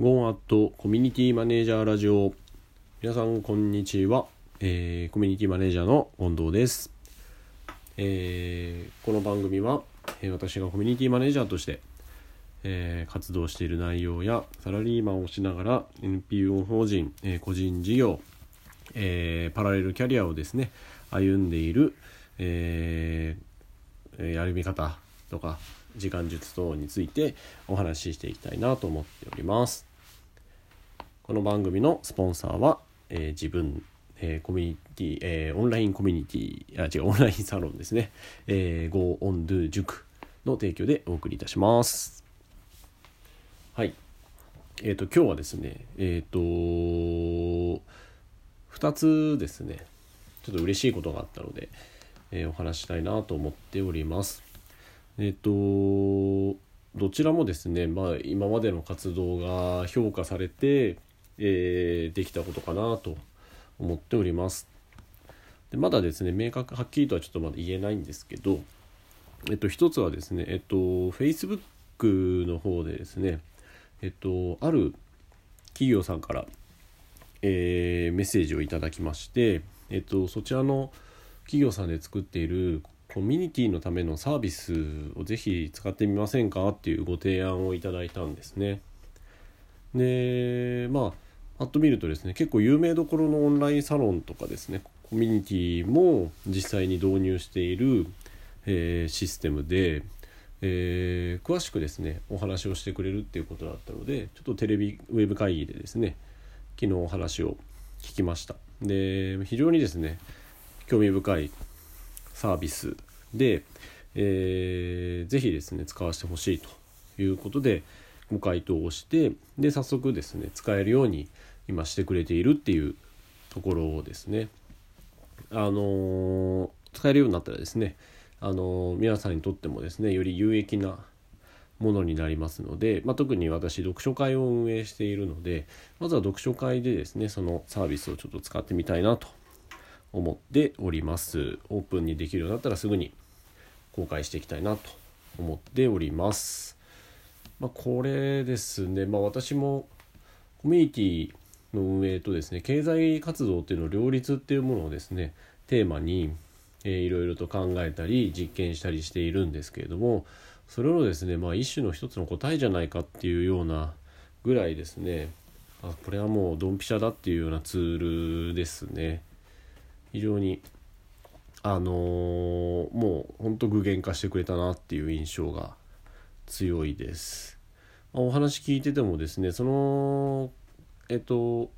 ゴーアットコミュニティマネージャーラジオ。皆さんこんにちは、えー、コミュニティマネージャーの近藤です、えー、この番組は、えー、私がコミュニティマネージャーとして、えー、活動している内容やサラリーマンをしながら NPO 法人、えー、個人事業、えー、パラレルキャリアをですね歩んでいる、えー、歩み方とか時間術等についてお話ししていきたいなと思っております。この番組のスポンサーは、えー、自分、えー、コミュニティ、えー、オンラインコミュニティあ違うオンラインサロンですね、えー、Go on Do 塾の提供でお送りいたします。はい。えっ、ー、と今日はですね、えっ、ー、と2つですね、ちょっと嬉しいことがあったので、えー、お話したいなと思っております。えっ、とどちらもですね、まあ、今までの活動が評価されて、えー、できたことかなと思っております。でまだですね明確はっきりとはちょっとまだ言えないんですけど、えっと、一つはですね、えっと、Facebook の方でですね、えっと、ある企業さんから、えー、メッセージをいただきまして、えっと、そちらの企業さんで作っているコミュニティのためのサービスをぜひ使ってみませんかっていうご提案をいただいたんですね。でまあパッと見るとですね結構有名どころのオンラインサロンとかですねコミュニティも実際に導入している、えー、システムで、えー、詳しくですねお話をしてくれるっていうことだったのでちょっとテレビウェブ会議でですね昨日お話を聞きました。で非常にですね興味深いサービスで、えー、ぜひですね使わせてほしいということでご回答をしてで早速ですね使えるように今してくれているっていうところですね。あの、使えるようになったらですね、あの、皆さんにとってもですねより有益なものになりますので、まあ、特に私読書会を運営しているのでまずは読書会でですねそのサービスをちょっと使ってみたいなと思っておりますオープンにできるようになったらすぐに公開していきたいなと思っておりますまあ、これですねまあ私もコミュニティの運営とですね経済活動っていうの両立っていうものをですねテーマに、えー、いろいろと考えたり実験したりしているんですけれどもそれをですねまあ一種の一つの答えじゃないかっていうようなぐらいですねあこれはもうドンピシャだっていうようなツールですね非常にあのー、もうほんと具現化してくれたなっていう印象が強いです。ま、お話聞いててもですねそのえっと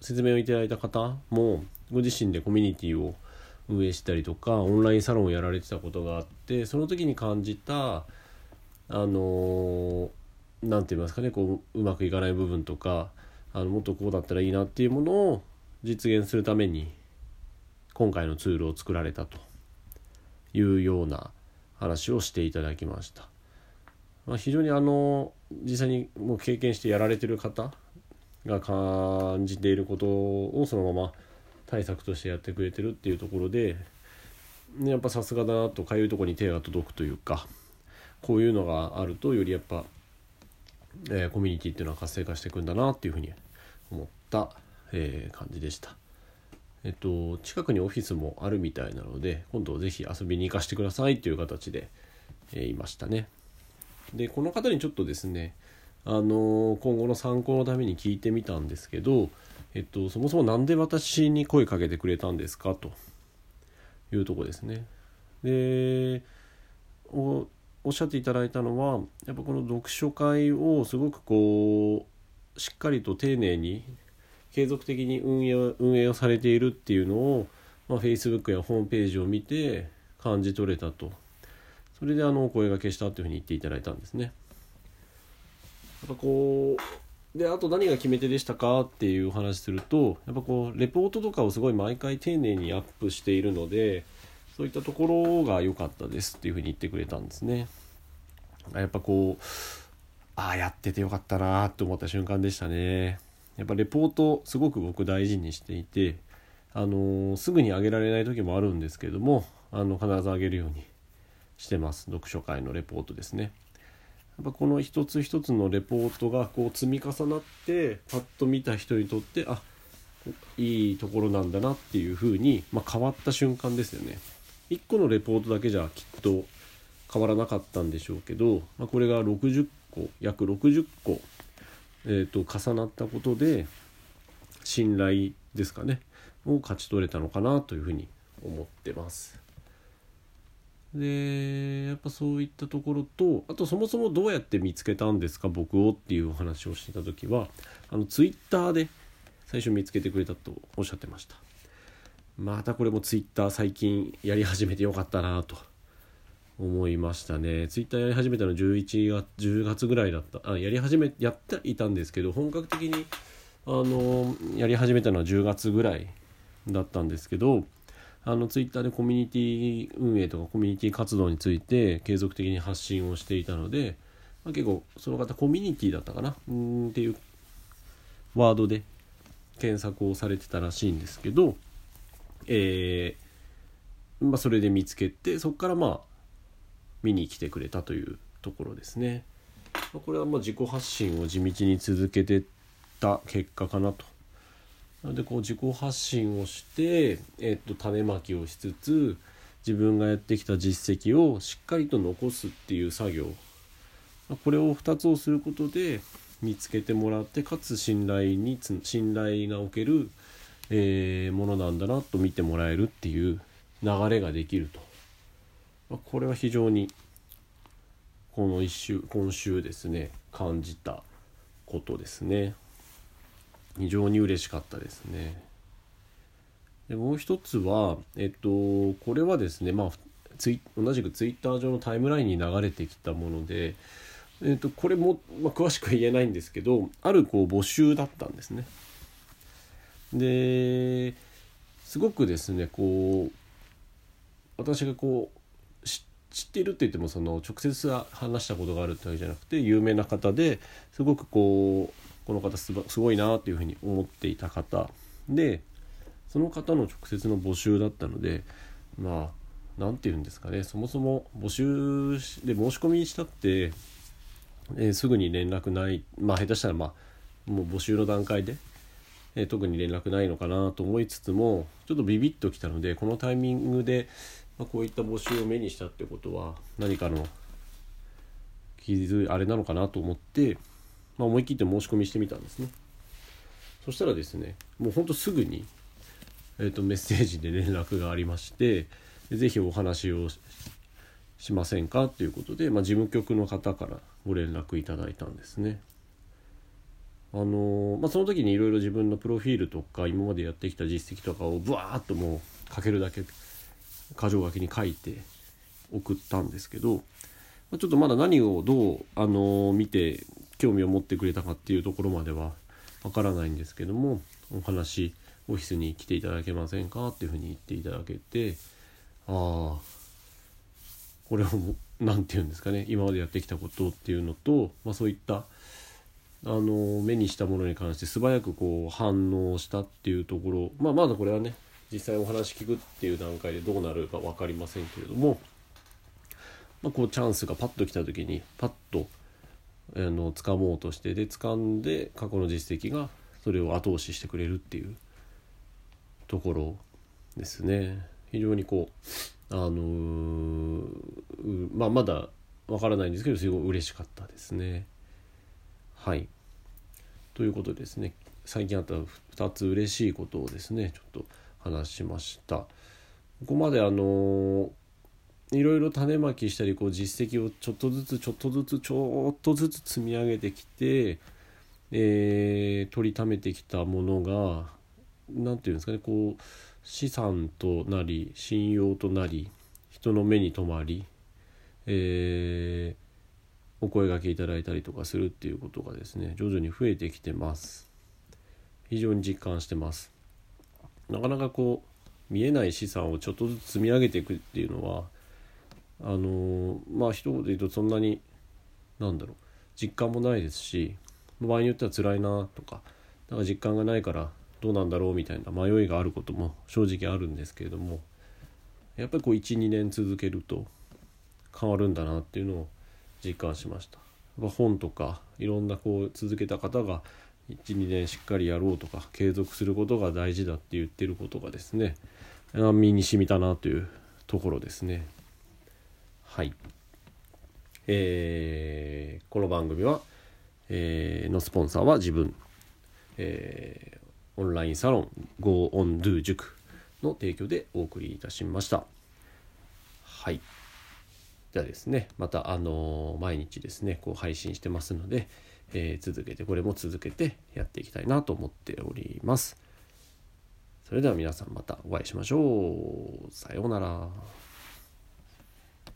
説明をいただいた方もご自身でコミュニティを運営したりとかオンラインサロンをやられてたことがあってその時に感じたあの何て言いますかねこううまくいかない部分とかあのもっとこうだったらいいなっていうものを実現するために今回のツールを作られたというような話をしていただきました。まあ、非常にあの実際にもう経験してやられてる方が感じていることをそのまま対策としてやってくれてるっていうところで、やっぱさすがだなとかゆいとこに手が届くというかこういうのがあるとよりやっぱ、えー、コミュニティっていうのは活性化していくんだなっていうふうに思った、えー、感じでした。えっと、近くにオフィスもあるみたいなので今度ぜひ遊びに行かせてくださいっていう形で、えー、いましたね。でこの方にちょっとですねあの今後の参考のために聞いてみたんですけど、えっと、そもそも何で私に声かけてくれたんですかというとこですね。でおおっしゃっていただいたのはやっぱこの読書会をすごくこうしっかりと丁寧に継続的に運営運営をされているっていうのを、まあ、Facebook やホームページを見て感じ取れたとそれであのお声がけしたというふうに言っていただいたんですね。っぱこうであと何が決め手でしたかっていう話するとやっぱこうレポートとかをすごい毎回丁寧にアップしているのでそういったところが良かったですっていうふうに言ってくれたんですね。やっぱこうああやっててよかったなって思った瞬間でしたね。やっぱレポートすごく僕大事にしていてあの、すぐに上げられない時もあるんですけどもあの必ず上げるようにしてます読書会のレポートですねやっぱこの一つ一つのレポートがこう積み重なってパッと見た人にとってあいいところなんだなっていうふうに、まあ、変わった瞬間ですよね。1個のレポートだけじゃきっと変わらなかったんでしょうけど、まあ、これが60個約60個、えーと、重なったことで信頼ですかねを勝ち取れたのかなというふうに思ってます。でやっぱそういったところとあとそもそもどうやって見つけたんですか僕をっていうお話をしてた時はあのツイッターで最初見つけてくれたとおっしゃってました。またこれもツイッター最近やり始めてよかったなと思いましたね。ツイッターやり始めたの11月10月ぐらいだった。あやり始めやっていたんですけど本格的にあのやり始めたのは10月ぐらいだったんですけどあのツイッターでコミュニティ運営とかコミュニティ活動について継続的に発信をしていたので、まあ、結構その方コミュニティだったかな？うんっていうワードで検索をされてたらしいんですけど、えー、まあ、それで見つけてそこからまあ見に来てくれたというところですね。これはまあ自己発信を地道に続けてた結果かなとなのでこう自己発信をして、えっと種まきをしつつ自分がやってきた実績をしっかりと残すっていう作業これを2つをすることで見つけてもらってかつ信頼に信頼がおける、えー、ものなんだなと見てもらえるっていう流れができると、まこれは非常にこの1週今週ですね感じたことですね。非常に嬉しかったですね。でもう一つは、えっと、これはですね、まあ、ツイ同じくツイッター上のタイムラインに流れてきたもので、えっと、これも、まあ、詳しくは言えないんですけどあるこう募集だったんですね。ですごくですねこう私がこう知ってるって言ってもその直接話したことがあるってわけじゃなくて有名な方ですごくこうこの方すごいなっていうふうに思っていた方。でその方の直接の募集だったのでまあ何て言うんですかね。そもそも募集で申し込みしたって、えー、すぐに連絡ない。まあ下手したらまあもう募集の段階で、えー、特に連絡ないのかなと思いつつもちょっとビビッときたのでこのタイミングで、まあ、こういった募集を目にしたってことは何かの傷あれなのかなと思ってまあ、思い切って申し込みしてみたんですねそしたらですねもうほんとすぐに、えーと、メッセージで連絡がありまして是非お話をしませんかということで、まあ、事務局の方からご連絡いただいたんですね。あのまあ、その時にいろいろ自分のプロフィールとか今までやってきた実績とかをブワーッともう書けるだけ箇条書きに書いて送ったんですけどちょっとまだ何をどう、あの見て興味を持ってくれたかっていうところまではわからないんですけどもお話オフィスに来ていただけませんかっていうふうに言っていただけてああこれを何て言うんですかね今までやってきたことっていうのと、まあ、そういったあの目にしたものに関して素早くこう反応したっていうところ、まあ、まだこれはね実際お話聞くっていう段階でどうなるか分かりませんけれども、まあ、こうチャンスがパッと来た時にパッとあの掴もうとしてで掴んで過去の実績がそれを後押ししてくれるっていうところですね。非常にこうあのー、まあまだわからないんですけどすごい嬉しかったですね。はい。ということですね。最近あった2つ嬉しいことをですねちょっと話しました。ここまであのーいろいろ種まきしたりこう実績をちょっとずつちょっとずつちょっとずつ積み上げてきて、えー、取りためてきたものが何て言うんですかねこう資産となり信用となり人の目に留まり、えー、お声がけいただいたりとかするっていうことがですね徐々に増えてきてます。非常に実感してます。なかなかこう見えない資産をちょっとずつ積み上げていくっていうのはあのまあ一言で言うとそんなになんだろう実感もないですし場合によっては辛いなとかなんか実感がないからどうなんだろうみたいな迷いがあることも正直あるんですけれどもやっぱりこう12年続けると変わるんだなっていうのを実感しました。本とかいろんなこう続けた方が12年しっかりやろうとか継続することが大事だって言ってることがですね身に染みたなというところですね。はい。えー、この番組は、えー、のスポンサーは自分、えー、オンラインサロン GoOnDo 塾の提供でお送りいたしました。はい。じゃあですねまたあのー、毎日ですねこう配信してますので、えー、続けてこれも続けてやっていきたいなと思っております。それでは皆さんまたお会いしましょう。さようなら。